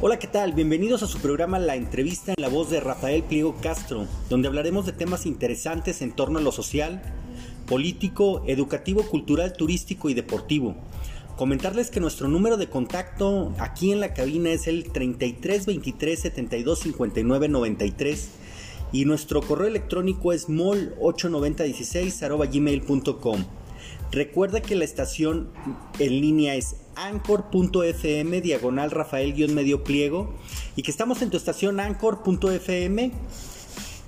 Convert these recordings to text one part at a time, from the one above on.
Hola, ¿qué tal? Bienvenidos a su programa La Entrevista en la voz de Rafael Pliego Castro, donde hablaremos de temas interesantes en torno a lo social, político, educativo, cultural, turístico y deportivo. Comentarles que nuestro número de contacto aquí en la cabina es el 33 23 72 59 93 y nuestro correo electrónico es mol89016 gmail.com. Recuerda que la estación en línea es anchor.fm diagonal Rafael-medio pliego y que estamos en tu estación anchor.fm.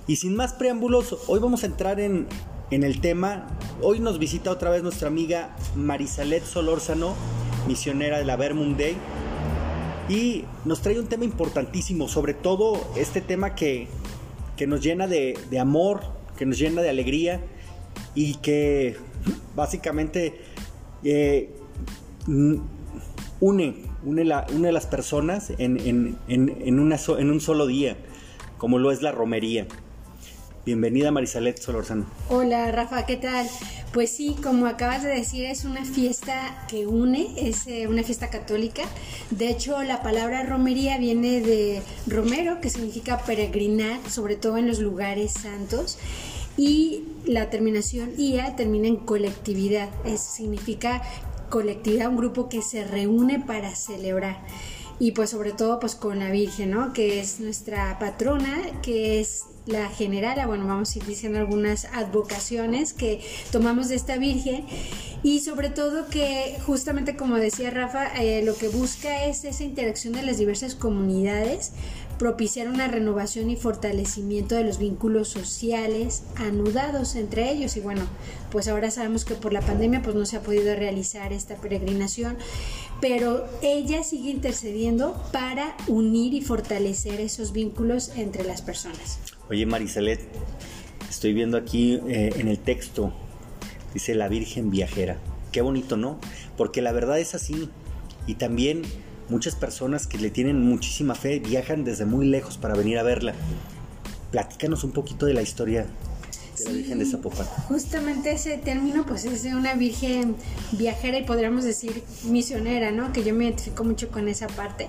Y sin más preámbulos, hoy vamos a entrar en, en el tema. Hoy nos visita otra vez nuestra amiga Marisalet Solórzano, misionera de la Vermont Day. Y nos trae un tema importantísimo, sobre todo este tema que, que nos llena de, de amor, que nos llena de alegría y que básicamente eh, une, une, la, une las personas en, en, en, una en un solo día, como lo es la romería. Bienvenida Marisalet Solorzano. Hola Rafa, ¿qué tal? Pues sí, como acabas de decir, es una fiesta que une, es eh, una fiesta católica. De hecho, la palabra romería viene de romero, que significa peregrinar, sobre todo en los lugares santos y la terminación IA termina en colectividad. Eso significa colectividad, un grupo que se reúne para celebrar. Y pues sobre todo pues con la Virgen, ¿no? Que es nuestra patrona, que es la generala, bueno, vamos a diciendo algunas advocaciones que tomamos de esta Virgen y sobre todo que justamente como decía Rafa, eh, lo que busca es esa interacción de las diversas comunidades propiciar una renovación y fortalecimiento de los vínculos sociales anudados entre ellos y bueno, pues ahora sabemos que por la pandemia pues no se ha podido realizar esta peregrinación, pero ella sigue intercediendo para unir y fortalecer esos vínculos entre las personas. Oye Marisalet, estoy viendo aquí eh, en el texto, dice la Virgen Viajera. Qué bonito, ¿no? Porque la verdad es así. Y también muchas personas que le tienen muchísima fe viajan desde muy lejos para venir a verla. Platícanos un poquito de la historia de la Virgen de Zapopan. Justamente ese término pues es de una Virgen viajera y podríamos decir misionera, ¿no? Que yo me identifico mucho con esa parte.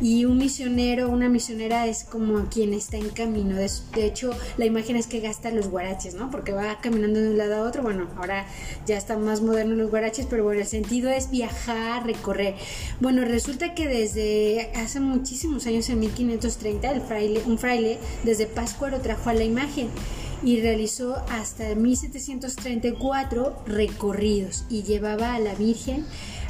Y un misionero, una misionera es como quien está en camino. De, hecho, la imagen es que gasta los guaraches, ¿no? Porque va caminando de un lado a otro. Bueno, ahora ya están más modernos los guaraches, pero bueno, el sentido es viajar, recorrer. Bueno, resulta que desde hace muchísimos años, en 1530, el fraile, un fraile desde Páscuaro trajo a la imagen y realizó hasta 1734 recorridos y llevaba a la Virgen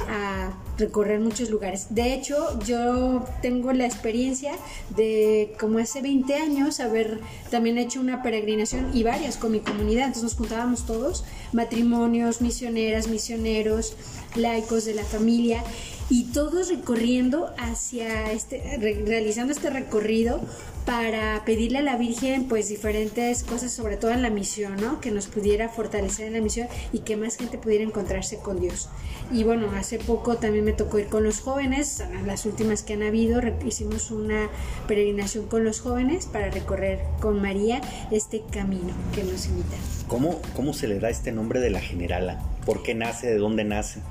a recorrer muchos lugares. De hecho, yo tengo la experiencia de como hace 20 años haber también hecho una peregrinación y varias con mi comunidad. Entonces nos juntábamos todos, matrimonios, misioneras, misioneros, laicos de la familia y todos recorriendo hacia este, realizando este recorrido para pedirle a la Virgen pues diferentes cosas, sobre todo en la misión, ¿no? Que nos pudiera fortalecer en la misión y que más gente pudiera encontrarse con Dios. Y bueno, hace poco también me tocó ir con los jóvenes, las últimas que han habido, hicimos una peregrinación con los jóvenes para recorrer con María este camino que nos invita. ¿Cómo, cómo se le da este nombre de la generala? ¿Por qué nace? ¿De dónde nace?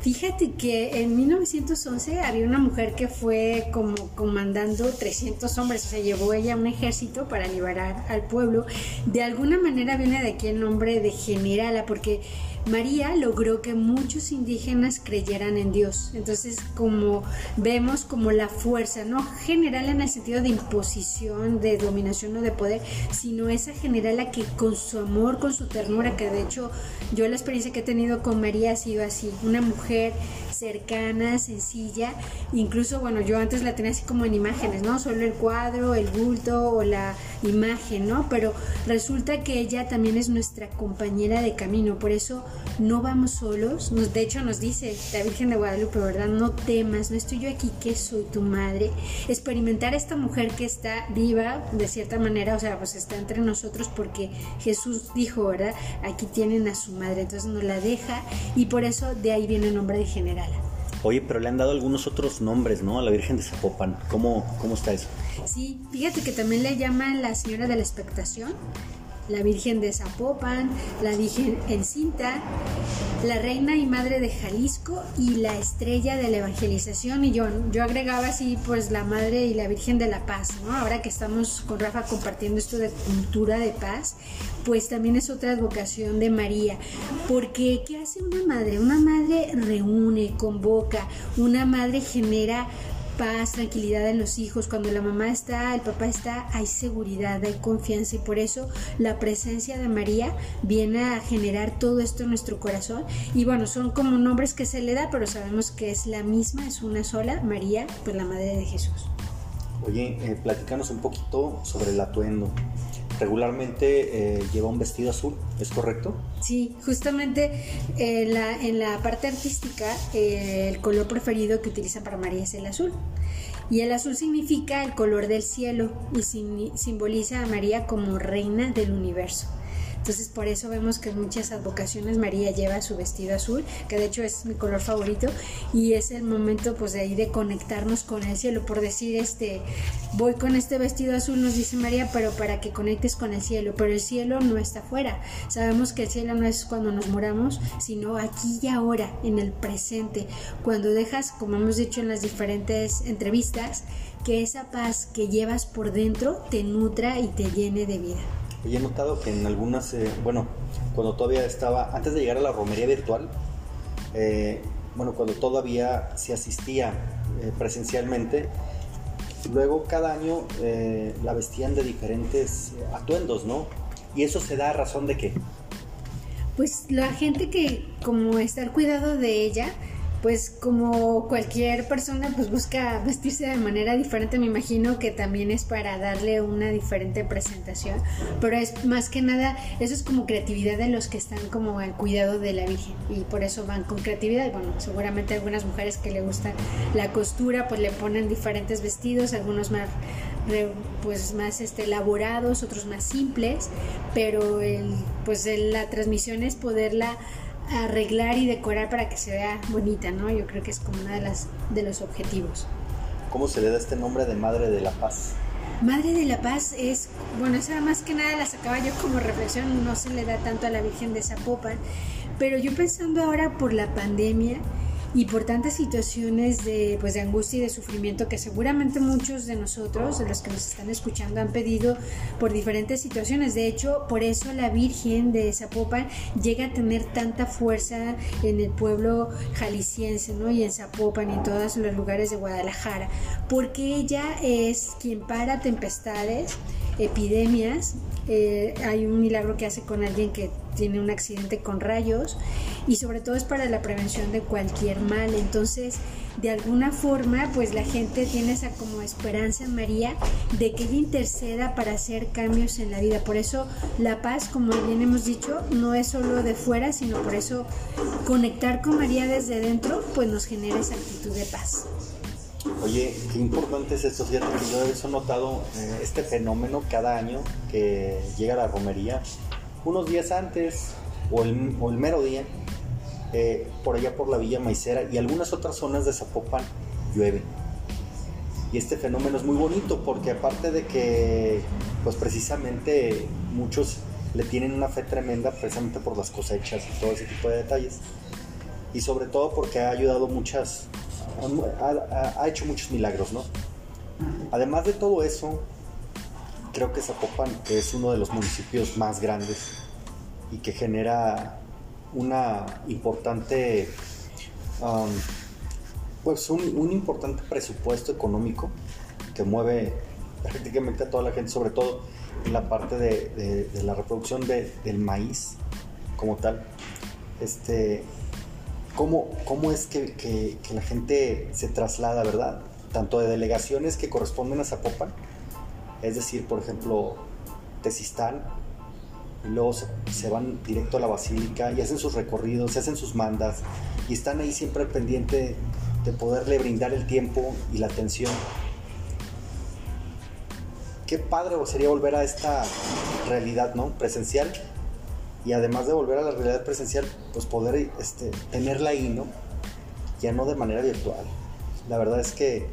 Fíjate que en 1911 había una mujer que fue como comandando 300 hombres, o sea, llevó ella un ejército para liberar al pueblo. De alguna manera viene de aquí el nombre de generala, porque María logró que muchos indígenas creyeran en Dios. Entonces, como vemos como la fuerza, no general en el sentido de imposición, de dominación o de poder, sino esa general que con su amor, con su ternura, que de hecho yo la experiencia que he tenido con María ha sido así, una mujer cercana, sencilla, incluso, bueno, yo antes la tenía así como en imágenes, ¿no? Solo el cuadro, el bulto o la imagen, ¿no? Pero resulta que ella también es nuestra compañera de camino, por eso no vamos solos, nos, de hecho nos dice la Virgen de Guadalupe, ¿verdad? No temas, no estoy yo aquí que soy tu madre. Experimentar a esta mujer que está viva, de cierta manera, o sea, pues está entre nosotros porque Jesús dijo, ¿verdad? Aquí tienen a su madre, entonces nos la deja y por eso de ahí viene el nombre de general. Oye, pero le han dado algunos otros nombres, ¿no? A la Virgen de Zapopan. ¿Cómo, cómo está eso? Sí, fíjate que también le llaman la Señora de la Expectación la Virgen de Zapopan, la Virgen encinta, la Reina y Madre de Jalisco y la Estrella de la Evangelización. Y yo, yo agregaba así, pues la Madre y la Virgen de la Paz, ¿no? Ahora que estamos con Rafa compartiendo esto de cultura de paz, pues también es otra advocación de María. Porque, ¿qué hace una madre? Una madre reúne, convoca, una madre genera paz, tranquilidad en los hijos. Cuando la mamá está, el papá está, hay seguridad, hay confianza y por eso la presencia de María viene a generar todo esto en nuestro corazón. Y bueno, son como nombres que se le da, pero sabemos que es la misma, es una sola, María, pues la Madre de Jesús. Oye, eh, un poquito sobre el atuendo regularmente eh, lleva un vestido azul, ¿es correcto? Sí, justamente eh, en la, parte artística eh, el color preferido que utilizan para María es el azul. Y el azul significa el color del cielo y simboliza a María como reina del universo. Entonces por eso vemos que en muchas advocaciones María lleva su vestido azul, que de hecho es mi color favorito, y es el momento pues de ahí de conectarnos con el cielo, por decir este, voy con este vestido azul, nos dice María, pero para que conectes con el cielo, pero el cielo no está afuera. Sabemos que el cielo no es cuando nos moramos, sino aquí y ahora, en el presente, cuando dejas, como hemos dicho en las diferentes entrevistas, que esa paz que llevas por dentro te nutra y te llene de vida. Y he notado que en algunas, eh, bueno, cuando todavía estaba, antes de llegar a la romería virtual, eh, bueno, cuando todavía se asistía eh, presencialmente, luego cada año la vestían de diferentes atuendos, ¿no? Y eso se da a razón de qué? Pues la gente que, como está al cuidado de ella, pues como cualquier persona pues busca vestirse de manera diferente, me imagino que también es para darle una diferente presentación, pero es más que nada, eso es como creatividad de los que están como al cuidado de la Virgen y por eso van con creatividad, bueno, seguramente algunas mujeres que le gustan la costura pues le ponen diferentes vestidos, algunos más pues más este elaborados, otros más simples, pero el, pues la transmisión es poderla arreglar y decorar para que se vea bonita, ¿no? Yo creo que es como uno de, las, de los objetivos. ¿Cómo se le da este nombre de Madre de la Paz? Madre de la Paz es, bueno, esa más que nada la sacaba yo como reflexión, no se le da tanto a la Virgen de Zapopan, pero yo pensando ahora por la pandemia, y por tantas situaciones de, pues, de angustia y de sufrimiento que seguramente muchos de nosotros, de los que nos están escuchando, han pedido por diferentes situaciones. De hecho, por eso la Virgen de Zapopan llega a tener tanta fuerza en el pueblo jalisciense, ¿no? Y en Zapopan y en todos los lugares de Guadalajara, porque ella es quien para tempestades, epidemias. Eh, hay un milagro que hace con alguien que tiene un accidente con rayos y sobre todo es para la prevención de cualquier mal. Entonces, de alguna forma, pues la gente tiene esa como esperanza María de que ella interceda para hacer cambios en la vida. Por eso la paz, como bien hemos dicho, no es solo de fuera, sino por eso conectar con María desde dentro, pues nos genera esa actitud de paz. Oye, qué importante es esto. Fíjate que yo he notado eh, este fenómeno cada año que llega la romería. Unos días antes o el, o el mero día, eh, por allá por la Villa Maicera y algunas otras zonas de Zapopan llueve. Y este fenómeno es muy bonito porque aparte de que, pues precisamente muchos le tienen una fe tremenda precisamente por las cosechas y todo ese tipo de detalles. Y sobre todo porque ha ayudado muchas, ha, hecho muchos milagros, ¿no? Además de todo eso, creo que Zapopan es uno de los municipios más grandes y que genera una importante, um, pues un, importante presupuesto económico que mueve prácticamente a toda la gente, sobre todo en la parte de, la reproducción del maíz como tal. Este, ¿cómo, cómo es que, la gente se traslada, verdad? Tanto de delegaciones que corresponden a Zapopan, es decir, por ejemplo, Tesistán, y luego se, van directo a la basílica y hacen sus recorridos, se hacen sus mandas y están ahí siempre al pendiente de poderle brindar el tiempo y la atención. Qué padre sería volver a esta realidad, ¿no? Presencial y además de volver a la realidad presencial, pues poder este, tenerla ahí, ¿no? Ya no de manera virtual. La verdad es que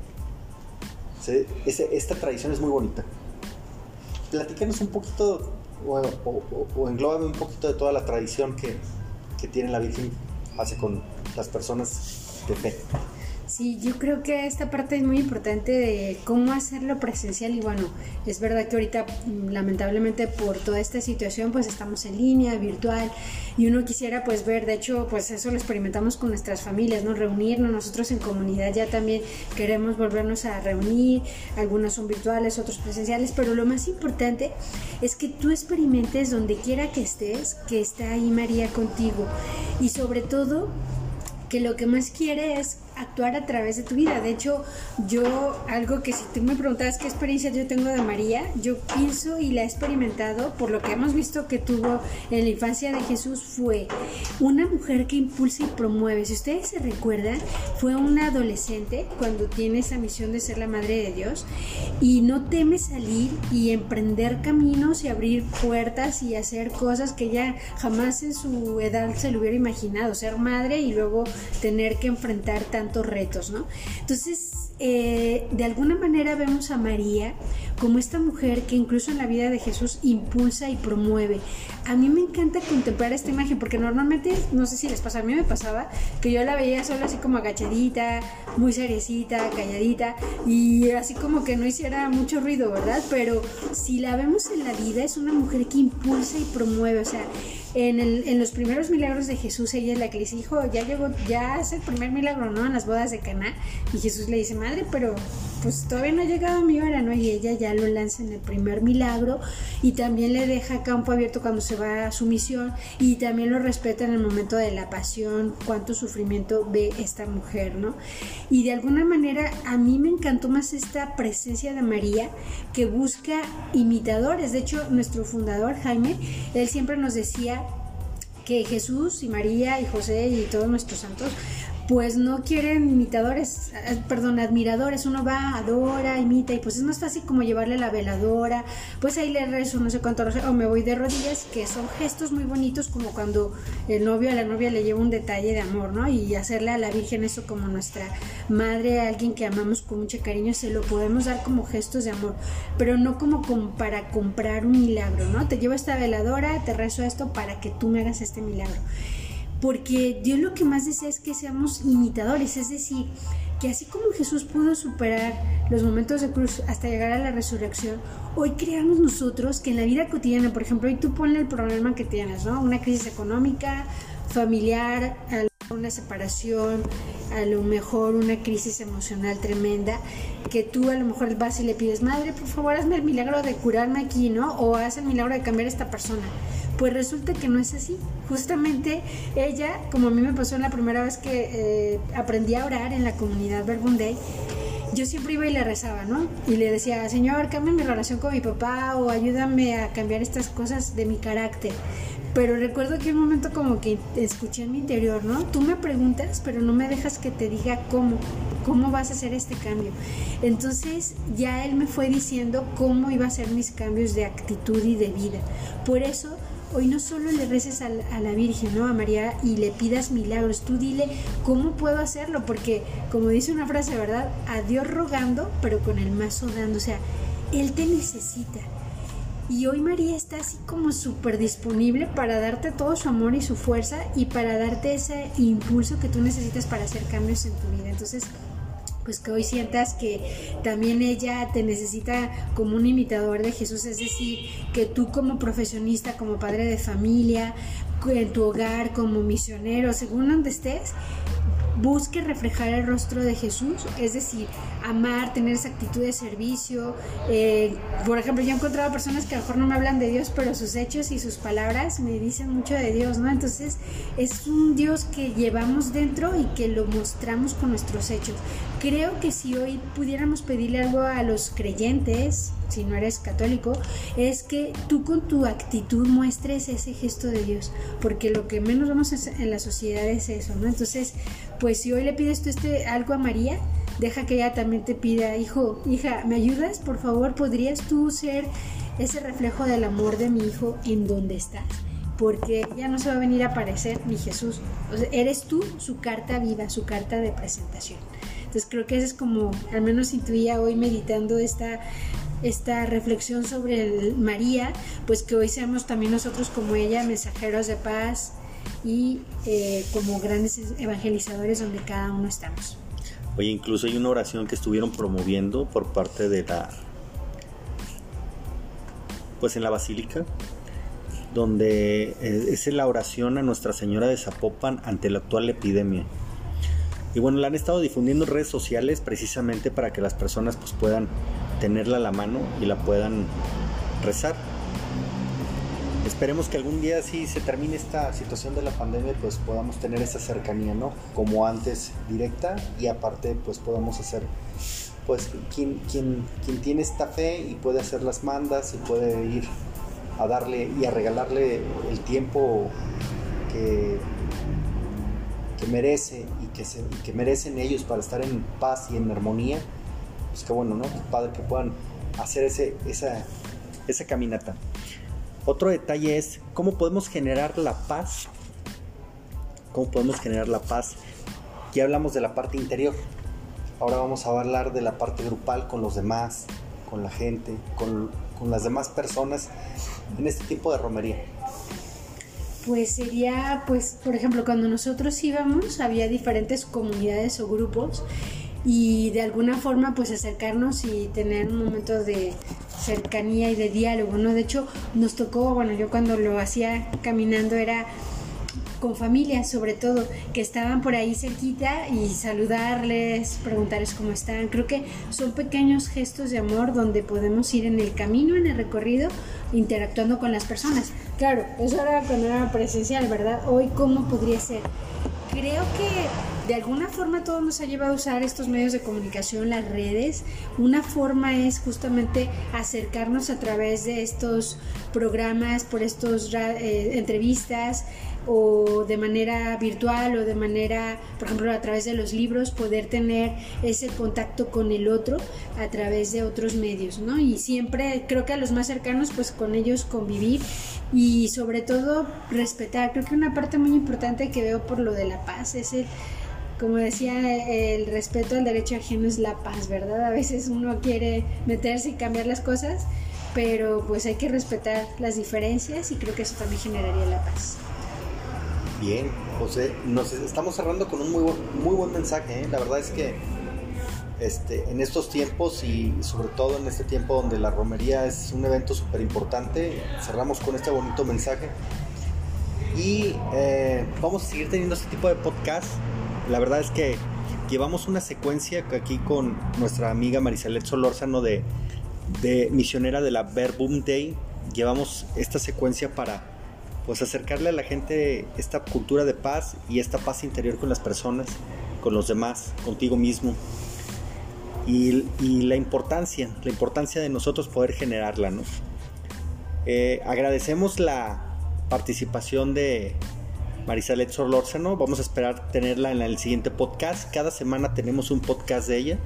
esta tradición es muy bonita. Platícanos un poquito o, o, engloba un poquito de toda la tradición que, que tiene la Virgen hace con las personas de fe. Sí, yo creo que esta parte es muy importante de cómo hacerlo presencial y bueno, es verdad que ahorita mm, lamentablemente por toda esta situación pues estamos en línea, virtual y uno quisiera pues ver, de hecho pues eso lo experimentamos con nuestras familias, ¿no? Reunirnos, nosotros en comunidad ya también queremos volvernos a reunir, algunos son virtuales, otros presenciales, pero lo más importante es que tú experimentes donde quiera que estés, que está ahí María contigo y sobre todo que lo que más quiere es actuar a través de tu vida. De hecho, yo, algo que si tú me preguntas qué experiencia yo tengo de María, yo pienso y la he experimentado por lo que hemos visto que tuvo en la infancia de Jesús, fue una mujer que impulsa y promueve. Si ustedes se recuerdan, fue una adolescente cuando tiene esa misión de ser la madre de Dios y no teme salir y emprender caminos y abrir puertas y hacer cosas que ella jamás en su edad se lo hubiera imaginado, ser madre y luego tener que enfrentar tanto retos, ¿no? Entonces, eh, de alguna manera vemos a María como esta mujer que incluso en la vida de Jesús impulsa y promueve. A mí me encanta contemplar esta imagen porque normalmente, no sé si les pasa, a mí me pasaba que yo la veía solo así como agachadita, muy seriecita, calladita y así como que no hiciera mucho ruido, ¿verdad? Pero si la vemos en la vida es una mujer que impulsa y promueve, o sea, en, el, en, los primeros milagros de Jesús, ella es la que le dice, hijo, ya llegó, ya hace el primer milagro, ¿no? En las bodas de Caná. Y Jesús le dice, madre, pero pues todavía no ha llegado mi hora, ¿no? Y ella ya lo lanza en el primer milagro y también le deja campo abierto cuando se va a su misión y también lo respeta en el momento de la pasión, cuánto sufrimiento ve esta mujer, ¿no? Y de alguna manera a mí me encantó más esta presencia de María que busca imitadores. De hecho, nuestro fundador, Jaime, él siempre nos decía que Jesús y María y José y todos nuestros santos pues no quieren imitadores, eh, perdón, admiradores, uno va, adora, imita y pues es más fácil como llevarle la veladora, pues ahí le rezo no sé cuánto, o me voy de rodillas, que son gestos muy bonitos como cuando el novio a la novia le lleva un detalle de amor, ¿no? Y hacerle a la Virgen eso como nuestra madre, alguien que amamos con mucho cariño, se lo podemos dar como gestos de amor, pero no como, como para comprar un milagro, ¿no? Te llevo esta veladora, te rezo esto para que tú me hagas este milagro porque Dios lo que más desea es que seamos imitadores, es decir, que así como Jesús pudo superar los momentos de cruz hasta llegar a la resurrección, hoy creamos nosotros que en la vida cotidiana, por ejemplo, hoy tú ponle el problema que tienes, ¿no? Una crisis económica, familiar, una separación, a lo mejor una crisis emocional tremenda, que tú a lo mejor vas y le pides, madre, por favor, hazme el milagro de curarme aquí, ¿no? O haz el milagro de cambiar a esta persona. Pues resulta que no es así. Justamente ella, como a mí me pasó la primera vez que eh, aprendí a orar en la comunidad Verbunday, yo siempre iba y le rezaba, ¿no? Y le decía, Señor, cambia mi relación con mi papá o ayúdame a cambiar estas cosas de mi carácter. Pero recuerdo que un momento como que escuché en mi interior, ¿no? Tú me preguntas, pero no me dejas que te diga cómo, cómo vas a hacer este cambio. Entonces ya él me fue diciendo cómo iba a ser mis cambios de actitud y de vida. Por eso hoy no solo le reces a la, Virgen, ¿no? A María y le pidas milagros, tú dile cómo puedo hacerlo, porque como dice una frase, ¿verdad? A Dios rogando, pero con el mazo dando, o sea, Él te necesita. Y hoy María está así como súper disponible para darte todo su amor y su fuerza y para darte ese impulso que tú necesitas para hacer cambios en tu vida. Entonces, pues que hoy sientas que también ella te necesita como un imitador de Jesús, es decir, que tú como profesionista, como padre de familia, en tu hogar, como misionero, según donde estés, busque reflejar el rostro de Jesús, es decir, amar, tener esa actitud de servicio. Eh, por ejemplo, yo he encontrado personas que a lo mejor no me hablan de Dios, pero sus hechos y sus palabras me dicen mucho de Dios, ¿no? Entonces es un Dios que llevamos dentro y que lo mostramos con nuestros hechos. Creo que si hoy pudiéramos pedirle algo a los creyentes, si no eres católico, es que tú con tu actitud muestres ese gesto de Dios, porque lo que menos vamos en la sociedad es eso, ¿no? Entonces, pues si hoy le pides tú este algo a María, deja que ella también te pida, hijo, hija, ¿me ayudas? Por favor, ¿podrías tú ser ese reflejo del amor de mi hijo en donde estás? Porque ya no se va a venir a aparecer ni Jesús. eres tú su carta viva, su carta de presentación. Entonces creo que eso es como, al menos intuía hoy meditando esta esta reflexión sobre María, pues que hoy seamos también nosotros como ella mensajeros de paz y eh, como grandes evangelizadores donde cada uno estamos. Oye, incluso hay una oración que estuvieron promoviendo por parte de la, pues en la basílica, donde eh, es la oración a Nuestra Señora de Zapopan ante la actual epidemia. Y bueno, la han estado difundiendo en redes sociales precisamente para que las personas pues, puedan tenerla a la mano y la puedan rezar. Esperemos que algún día si se termine esta situación de la pandemia, pues podamos tener esa cercanía, ¿no? Como antes, directa y aparte, pues podamos hacer, pues quien, quien, quien tiene esta fe y puede hacer las mandas y puede ir a darle y a regalarle el tiempo que, que merece y que, se, que merecen ellos para estar en paz y en armonía, pues qué bueno, ¿no? Padre que puedan hacer ese, esa, esa caminata. Otro detalle es cómo podemos generar la paz. ¿Cómo podemos generar la paz? Ya hablamos de la parte interior. Ahora vamos a hablar de la parte grupal con los demás, con la gente, con, las demás personas en este tipo de romería? Pues sería, pues, por ejemplo, cuando nosotros íbamos, había diferentes comunidades o grupos y de alguna forma, pues, acercarnos y tener un momento de cercanía y de diálogo, ¿no? De hecho, nos tocó, bueno, yo cuando lo hacía caminando era con familias sobre todo, que estaban por ahí cerquita y saludarles, preguntarles cómo están. Creo que son pequeños gestos de amor donde podemos ir en el camino, en el recorrido, interactuando con las personas. Claro, eso era cuando era presencial, ¿verdad? Hoy, ¿cómo podría ser? Creo que de alguna forma todo nos ha llevado a usar estos medios de comunicación, las redes. Una forma es justamente acercarnos a través de estos programas, por estos eh, entrevistas, o de manera virtual o de manera, por ejemplo, a través de los libros, poder tener ese contacto con el otro a través de otros medios, ¿no? Y siempre creo que a los más cercanos, pues con ellos convivir y sobre todo respetar. Creo que una parte muy importante que veo por lo de la paz es el como decía, el respeto al derecho ajeno es la paz, ¿verdad? A veces uno quiere meterse y cambiar las cosas, pero pues hay que respetar las diferencias y creo que eso también generaría la paz. Bien, José, nos estamos cerrando con un muy buen, muy buen mensaje. ¿eh? La verdad es que este, en estos tiempos y sobre todo en este tiempo donde la romería es un evento súper importante, cerramos con este bonito mensaje. Y eh, vamos a seguir teniendo este tipo de podcast. La verdad es que llevamos una secuencia aquí con nuestra amiga Marisalet Solórzano de, misionera de la Verbum Day. Llevamos esta secuencia para pues acercarle a la gente esta cultura de paz y esta paz interior con las personas, con los demás, contigo mismo. Y, la importancia, la importancia de nosotros poder generarla, ¿no? Eh, agradecemos la participación de Marisalet Solórzano. Vamos a esperar tenerla en el siguiente podcast. Cada semana tenemos un podcast de ella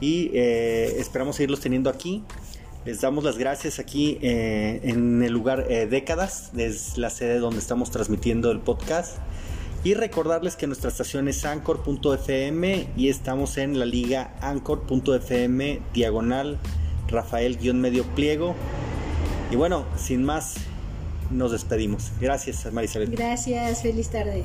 y eh, esperamos seguirlos teniendo aquí. Les damos las gracias aquí eh, en el lugar eh, Décadas, es la sede donde estamos transmitiendo el podcast. Y recordarles que nuestra estación es anchor.fm y estamos en la liga anchor.fm diagonal Rafael-medio pliego. Y bueno, sin más, nos despedimos. Gracias, Marisabel. Gracias, feliz tarde.